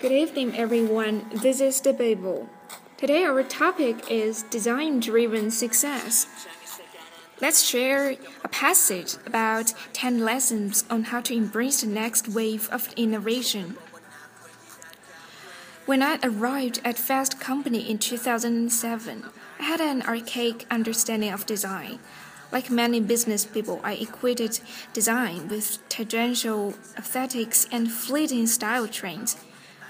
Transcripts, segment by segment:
Good evening, everyone. This is the Babel. Today, our topic is design driven success. Let's share a passage about 10 lessons on how to embrace the next wave of innovation. When I arrived at Fast Company in 2007, I had an archaic understanding of design. Like many business people, I equated design with tangential aesthetics and fleeting style trends.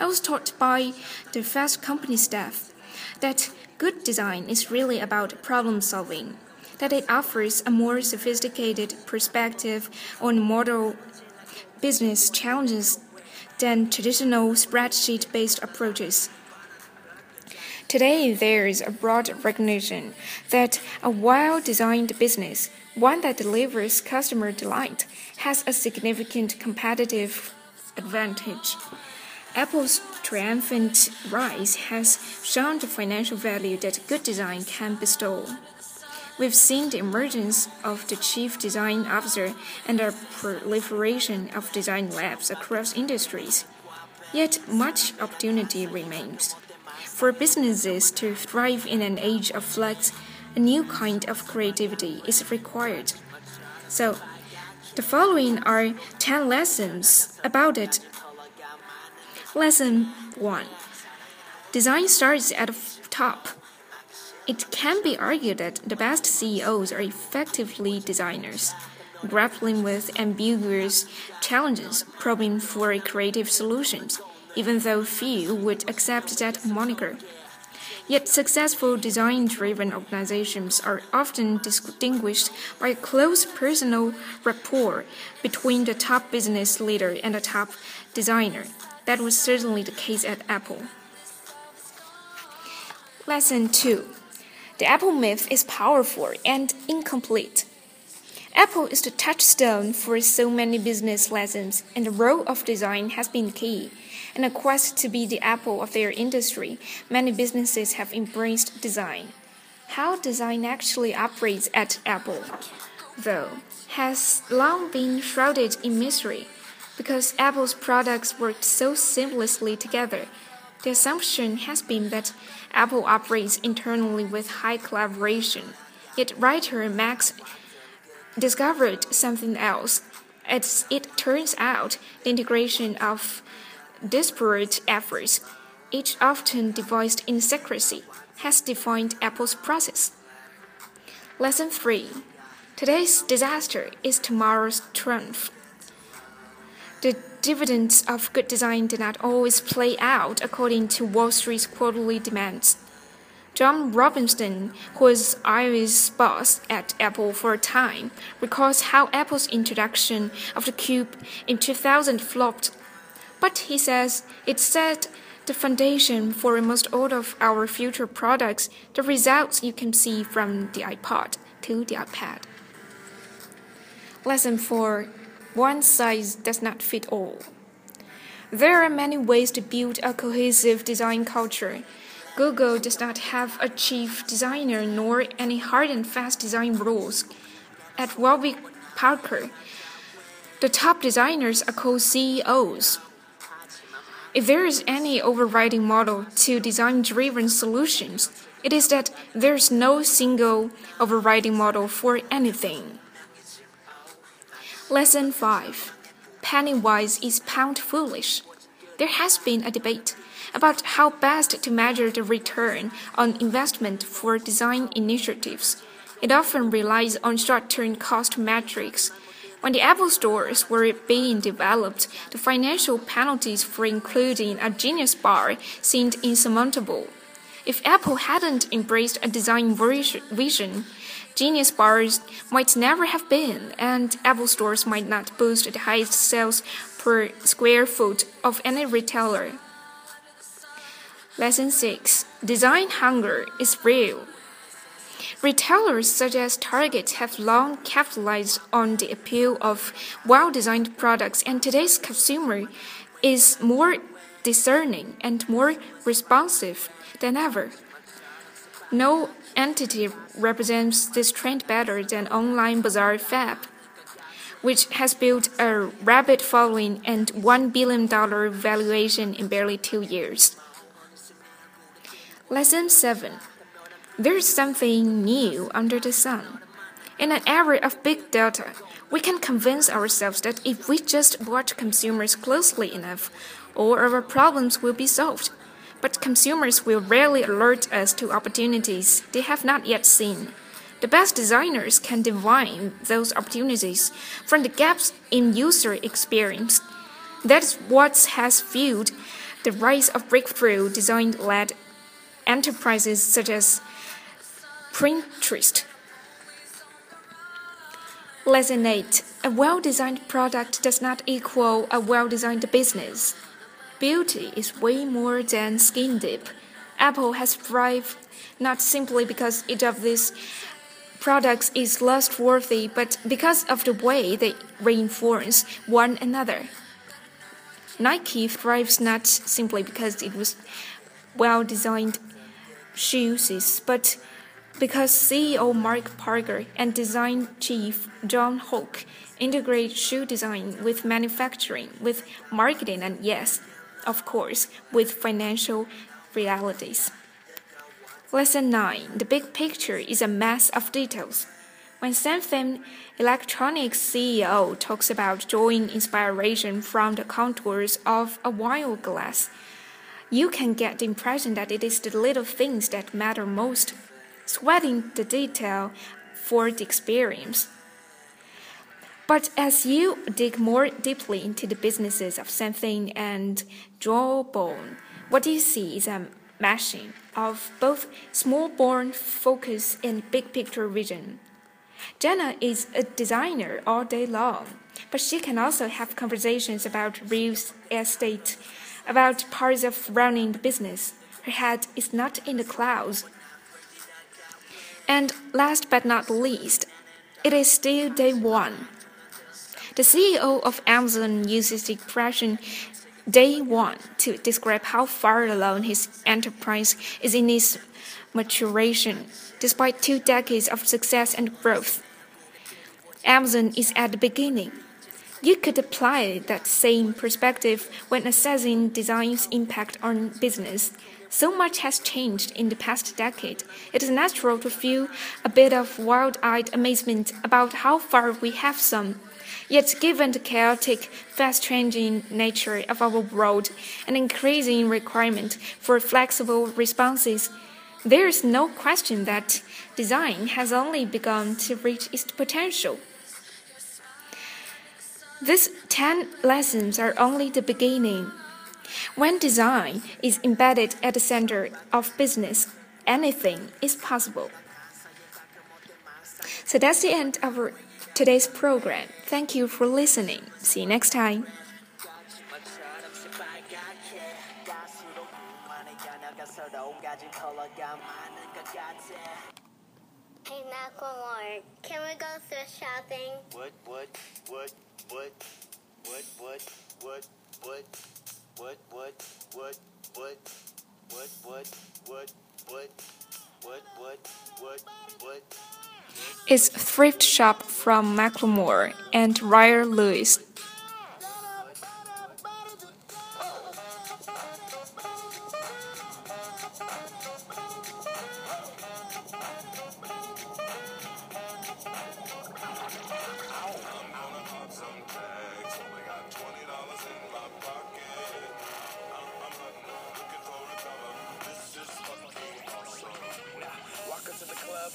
I was taught by the Fast Company staff that good design is really about problem solving, that it offers a more sophisticated perspective on model business challenges than traditional spreadsheet based approaches. Today, there is a broad recognition that a well designed business, one that delivers customer delight, has a significant competitive advantage. Apple's triumphant rise has shown the financial value that good design can bestow. We've seen the emergence of the chief design officer and the proliferation of design labs across industries. Yet much opportunity remains. For businesses to thrive in an age of flux, a new kind of creativity is required. So, the following are 10 lessons about it. Lesson 1 Design starts at the top. It can be argued that the best CEOs are effectively designers, grappling with ambiguous challenges, probing for creative solutions even though few would accept that moniker. Yet successful design driven organizations are often distinguished by a close personal rapport between the top business leader and the top designer. That was certainly the case at Apple. Lesson 2 The Apple myth is powerful and incomplete. Apple is the touchstone for so many business lessons, and the role of design has been key. In a quest to be the apple of their industry, many businesses have embraced design. How design actually operates at Apple, though, has long been shrouded in mystery. Because Apple's products work so seamlessly together, the assumption has been that Apple operates internally with high collaboration. Yet writer Max discovered something else. As it turns out, the integration of disparate efforts, each often devised in secrecy, has defined Apple's process. Lesson 3 Today's disaster is tomorrow's triumph. The dividends of good design do not always play out according to Wall Street's quarterly demands. John Robinson, who was Ive's boss at Apple for a time, recalls how Apple's introduction of the Cube in 2000 flopped but he says it set the foundation for almost all of our future products, the results you can see from the iPod to the iPad. Lesson 4 One size does not fit all. There are many ways to build a cohesive design culture. Google does not have a chief designer nor any hard and fast design rules. At Warby Parker, the top designers are called CEOs. If there is any overriding model to design driven solutions, it is that there's no single overriding model for anything. Lesson 5 Penny wise is pound foolish. There has been a debate about how best to measure the return on investment for design initiatives. It often relies on short term cost metrics when the Apple stores were being developed, the financial penalties for including a Genius bar seemed insurmountable. If Apple hadn't embraced a design vision, Genius bars might never have been, and Apple stores might not boast the highest sales per square foot of any retailer. Lesson 6 Design hunger is real. Retailers such as Target have long capitalized on the appeal of well designed products, and today's consumer is more discerning and more responsive than ever. No entity represents this trend better than Online Bazaar Fab. Which has built a rabid following and $1 billion valuation in barely two years. Lesson 7 There's something new under the sun. In an era of big data, we can convince ourselves that if we just watch consumers closely enough, all our problems will be solved. But consumers will rarely alert us to opportunities they have not yet seen. The best designers can divine those opportunities from the gaps in user experience. That's what has fueled the rise of breakthrough design led enterprises such as Pinterest. Lesson 8 A well designed product does not equal a well designed business. Beauty is way more than skin deep. Apple has thrived not simply because each of these products is lust worthy, but because of the way they reinforce one another. Nike thrives not simply because it was well designed shoes, but because CEO Mark Parker and design chief John Hoke integrate shoe design with manufacturing, with marketing, and yes, of course, with financial realities. Lesson 9 The big picture is a mass of details. When Samsung Electronics CEO talks about drawing inspiration from the contours of a wine glass, you can get the impression that it is the little things that matter most, sweating the detail for the experience. But as you dig more deeply into the businesses of Samsung and Jawbone, what you see is a mashing of both small born focus and big picture vision. Jenna is a designer all day long, but she can also have conversations about real estate, about parts of running the business. Her head is not in the clouds. And last but not least, it is still day one. The CEO of Amazon uses the expression day one to describe how far along his enterprise is in its maturation, despite two decades of success and growth. Amazon is at the beginning. You could apply that same perspective when assessing design's impact on business. So much has changed in the past decade. It is natural to feel a bit of wild eyed amazement about how far we have come. Yet, given the chaotic, fast changing nature of our world and increasing requirement for flexible responses, there is no question that design has only begun to reach its potential. These 10 lessons are only the beginning. When design is embedded at the center of business, anything is possible. So that's the end of our today's program. Thank you for listening. See you next time. Hey, Macklemore, can we go thrift shopping? What, what, what, what, what, what, what, what, what, what, what, what, what, what, what, what, what, what, what, what, is Thrift Shop from Macklemore and Ryan Lewis.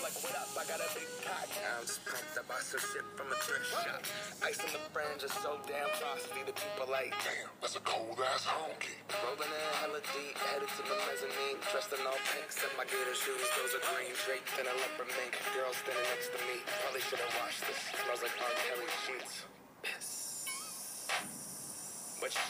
Like, what up? I got a big pack. I'm pumped up. I some shit from a thrift shop. Ice on the fringe is so damn frosty. The people like, damn, that's a cold ass honky. Rolling in hella deep, headed to the mezzanine. Dressed in all pink, set my gator shoes. Those are green draped in a leopard mink. Girl standing next to me. Probably should have washed this. Smells like R. Kelly sheets.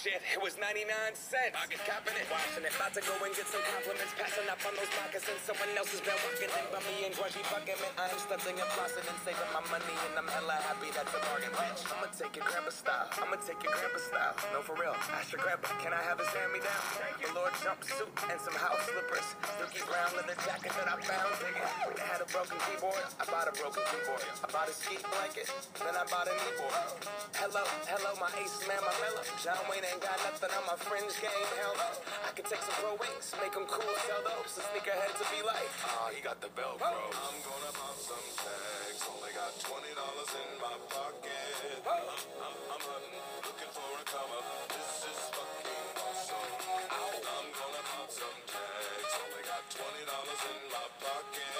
Shit, it was 99 cents. Pocket copping it, watching it. About to go and get some compliments. Passing up on those moccasins. Someone else has been walking in by me and grungy fucking me. I am stunting and flossing and saving my money. And I'm hella happy that's a bargain, bitch. I'ma take your grandpa style. I'ma take your grandpa style. No, for real. Ask your grandpa, can I have his hand me down? Velour jumpsuit and some house slippers. Silky brown leather jacket that I found. Digging. It had a broken keyboard. I bought a broken keyboard. I bought a ski blanket. Then I bought a kneeboard. Hello, hello, my ace man, my mellow. John Wayne ain't got nothing on my fringe game. Hell no. I can take some pro wings, make them cool, sell those. The sneakerhead to be like. Ah, he got the Velcro. I'm gonna pop some tags. Only got twenty dollars in my pocket. I'm, I'm, I'm hunting, looking for a cover. This is fucking awesome. I'm gonna pop some tags. Only got twenty dollars in my pocket.